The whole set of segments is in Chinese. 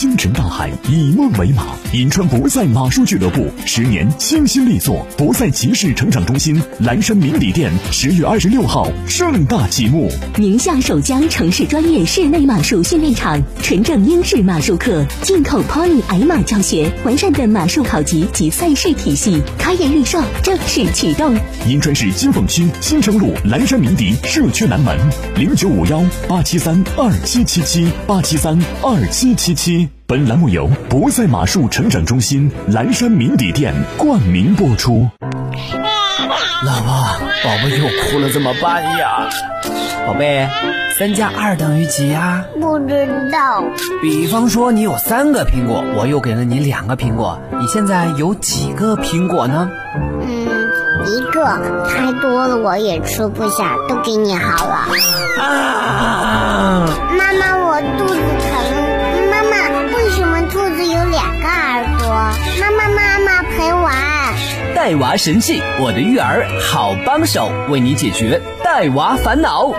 星辰大海，以梦为马。银川博赛马术俱乐部十年倾心力作，博赛骑士成长中心蓝山明里店十月二十六号盛大启幕。宁夏首家城市专业室内马术训练场，纯正英式马术课，进口 Pony 矮马教学，完善的马术考级及赛事体系，开业预售正式启动。银川市金凤区新城路蓝山鸣笛社区南门零九五幺八七三二七七七八七三二七七七。本栏目由博赛马术成长中心蓝山名邸店冠名播出。老婆，宝宝又哭了，怎么办呀？宝贝，三加二等于几呀？不知道。比方说，你有三个苹果，我又给了你两个苹果，你现在有几个苹果呢？嗯，一个，太多了我也吃不下，都给你好了。啊！妈妈，我肚子带娃神器，我的育儿好帮手，为你解决带娃烦恼。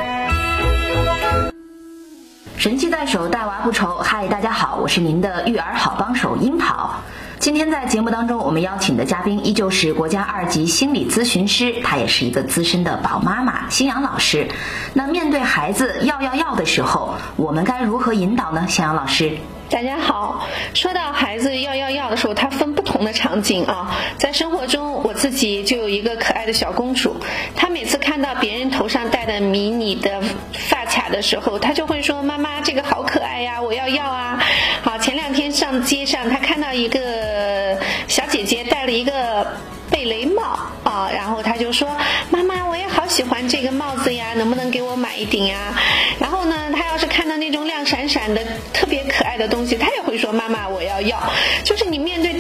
神器在手，带娃不愁。嗨，大家好，我是您的育儿好帮手樱桃。今天在节目当中，我们邀请的嘉宾依旧是国家二级心理咨询师，她也是一个资深的宝妈妈，新阳老师。那面对孩子要要要的时候，我们该如何引导呢？新阳老师。大家好，说到孩子要要要的时候，他分不的场景啊。在生活中，我自己就有一个可爱的小公主，她每次看到别人头上戴的迷你的发卡的时候，她就会说：“妈妈，这个好可爱呀，我要要啊！”好，前两天上街上，她看到一个小姐姐戴了一个贝雷帽啊，然后她就说：“妈妈，我也好喜欢这个帽子呀，能不能给我买一顶呀？”然后呢，她要是看到那种亮闪闪的、特别可爱的东西，她也会说：“妈妈，我要要。”就是你面对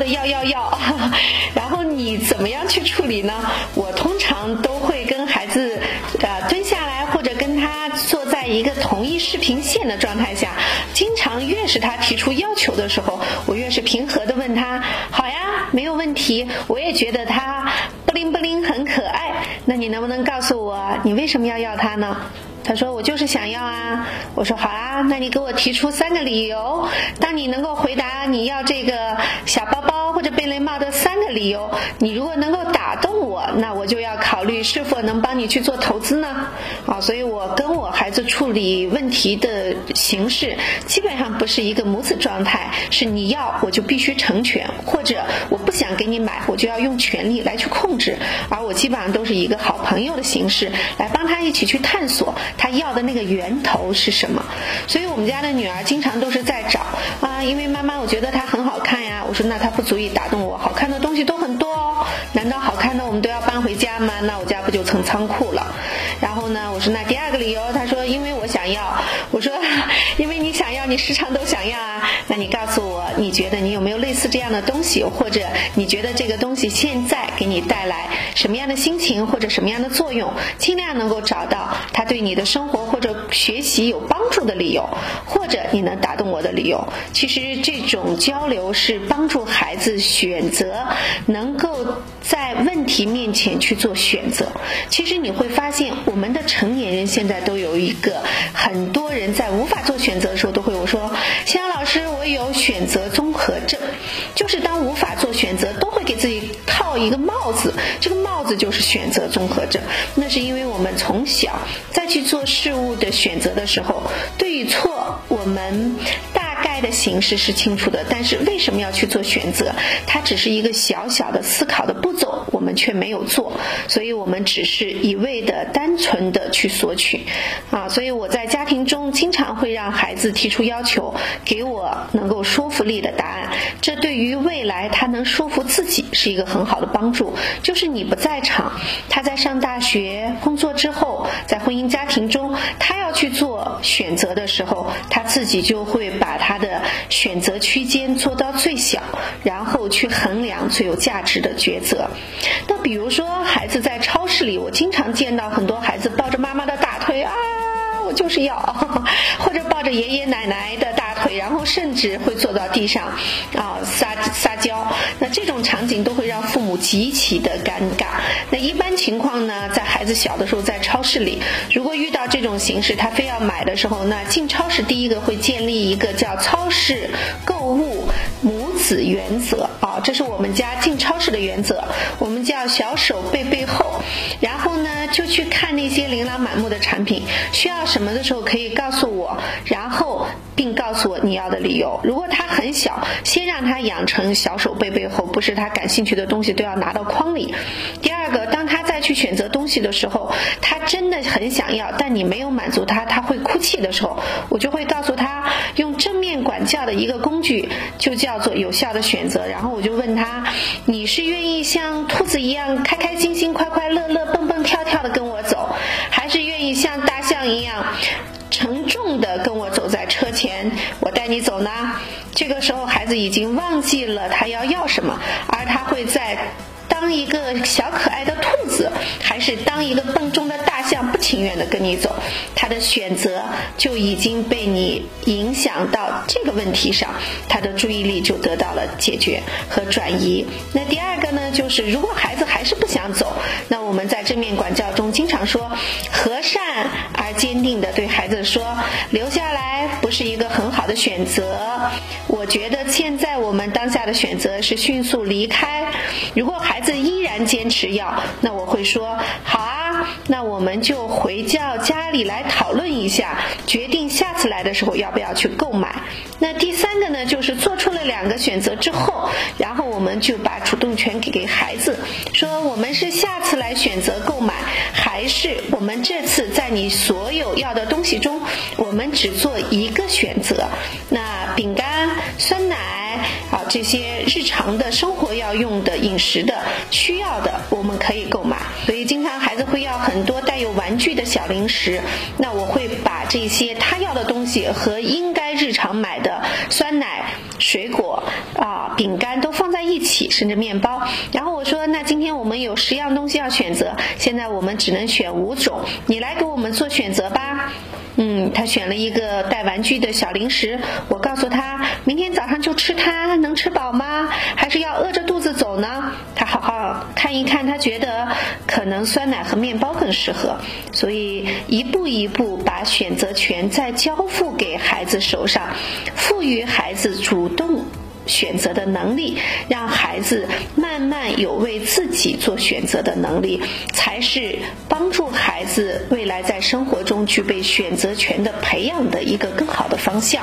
的要要要，然后你怎么样去处理呢？我通常都会跟孩子呃蹲下来，或者跟他坐在一个同一视频线的状态下。经常越是他提出要求的时候，我越是平和的问他：“好呀，没有问题。”我也觉得他不灵不灵很可爱。那你能不能告诉我，你为什么要要他呢？他说：“我就是想要啊。”我说：“好啊，那你给我提出三个理由。当你能够回答你要这个小包包或者贝雷帽的三个理由，你如果能够打动我，那我就要考虑是否能帮你去做投资呢？啊，所以我跟我孩子处理问题的形式基本上不是一个母子状态，是你要我就必须成全，或者我不想给你买，我就要用权力来去控制。而我基本上都是一个好朋友的形式来帮他一起去探索。”他要的那个源头是什么？所以我们家的女儿经常都是在找啊，因为妈妈我觉得它很好看呀。我说那她可以打动我，好看的东西都很多哦。难道好看的我们都要搬回家吗？那我家不就成仓库了？然后呢，我说那第二个理由，他说因为我想要。我说 因为你想要，你时常都想要啊。那你告诉我，你觉得你有没有样的东西，或者你觉得这个东西现在给你带来什么样的心情或者什么样的作用？尽量能够找到它对你的生活或者学习有帮助的理由，或者你能打动我的理由。其实这种交流是帮助孩子选择，能够在问题面前去做选择。其实你会发现，我们的成年人现在都有一个，很多人在无法做选择的时候，都会我说，有选择综合症，就是当无法做选择，都会给自己套一个帽子，这个帽子就是选择综合症。那是因为我们从小在去做事物的选择的时候，对与错，我们大概的形式是清楚的，但是为什么要去做选择？它只是一个小小的思考的步骤，我们却没有做，所以我们只是一味的单纯的去索取，啊，所以我在家庭中经常让孩子提出要求，给我能够说服力的答案，这对于未来他能说服自己是一个很好的帮助。就是你不在场，他在上大学、工作之后，在婚姻家庭中，他要去做选择的时候，他自己就会把他的选择区间做到最小，然后去衡量最有价值的抉择。那比如说，孩子在超市里，我经常见到很多孩子抱着妈妈的大腿啊，我就是要，抱着爷爷奶奶的大腿。然后甚至会坐到地上啊撒撒娇。那这种场景都会让父母极其的尴尬。那一般情况呢，在孩子小的时候，在超市里，如果遇到这种形式，他非要买的时候，那进超市第一个会建立一个叫超市购物母子原则啊，这是我们家进超市的原则，我们叫小手背背后，然后呢就去看那些琳琅满目的产品，什么的时候可以告诉我，然后并告诉我你要的理由。如果他很小，先让他养成小手背背后，不是他感兴趣的东西都要拿到筐里。第二个，当他再去选择东西的时候，他真的很想要，但你没有满足他，他会哭泣的时候，我就会告诉他，用正面管教的一个工具，就叫做有效的选择。然后我就问他，你是愿意像兔子一样开开心心、快快乐乐、蹦蹦跳跳的跟我走，已经忘记了他要要什么，而他会在。当一个小可爱的兔子，还是当一个笨重的大，情愿的跟你走，他的选择就已经被你影响到这个问题上，他的注意力就得到了解决和转移。那第二个呢，就是如果孩子还是不想走，那我们在正面管教中经常说，和善而坚定的对孩子说，留下来不是一个很好的选择。我觉得现在我们当下的选择是迅速离开。如果孩子。依然坚持要，那我会说好啊，那我们就回叫家里来讨论一下，决定下次来的时候要不要去购买。那第三个呢，就是做出了两个选择之后，然后我们就把主动权给给孩子，说我们是下次来选择购买，还是我们这次在你所有要的东西中，我们只做一个选择？那饼干、酸奶。啊，这些日常的生活要用的、饮食的、需要的，我们可以购买。所以，很多带有玩具的小零食，那我会把这些他要的东西和应该日常买的酸奶、水果啊、饼干都放在一起，甚至面包。然后我说，那今天我们有十样东西要选择，现在我们只能选五种，你来给我们做选择吧。嗯，他选了一个带玩具的小零食。我告诉他，明天早上就吃它，能吃饱吗？还是要饿着肚子走呢？他好好看一看，他觉得可能酸奶和面包更适合。所以一步一步把选择权再交付给孩子手上，赋予孩子主动。选择的能力，让孩子慢慢有为自己做选择的能力，才是帮助孩子未来在生活中具备选择权的培养的一个更好的方向。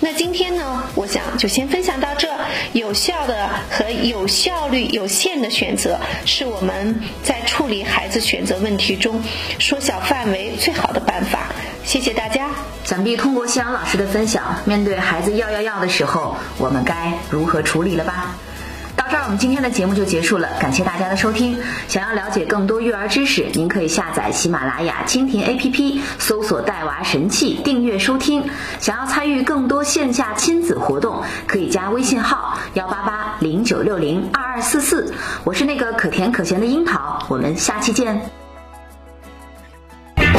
那今天呢，我想就先分享到这。有效的和有效率有限的选择，是我们在处理孩子选择问题中缩小范围最好的办法。谢谢大家。想必通过夕阳老师的分享，面对孩子要要要的时候，我们该如何处理了吧？到这儿，我们今天的节目就结束了。感谢大家的收听。想要了解更多育儿知识，您可以下载喜马拉雅、蜻蜓 APP，搜索“带娃神器”，订阅收听。想要参与更多线下亲子活动，可以加微信号幺八八零九六零二二四四。我是那个可甜可咸的樱桃，我们下期见。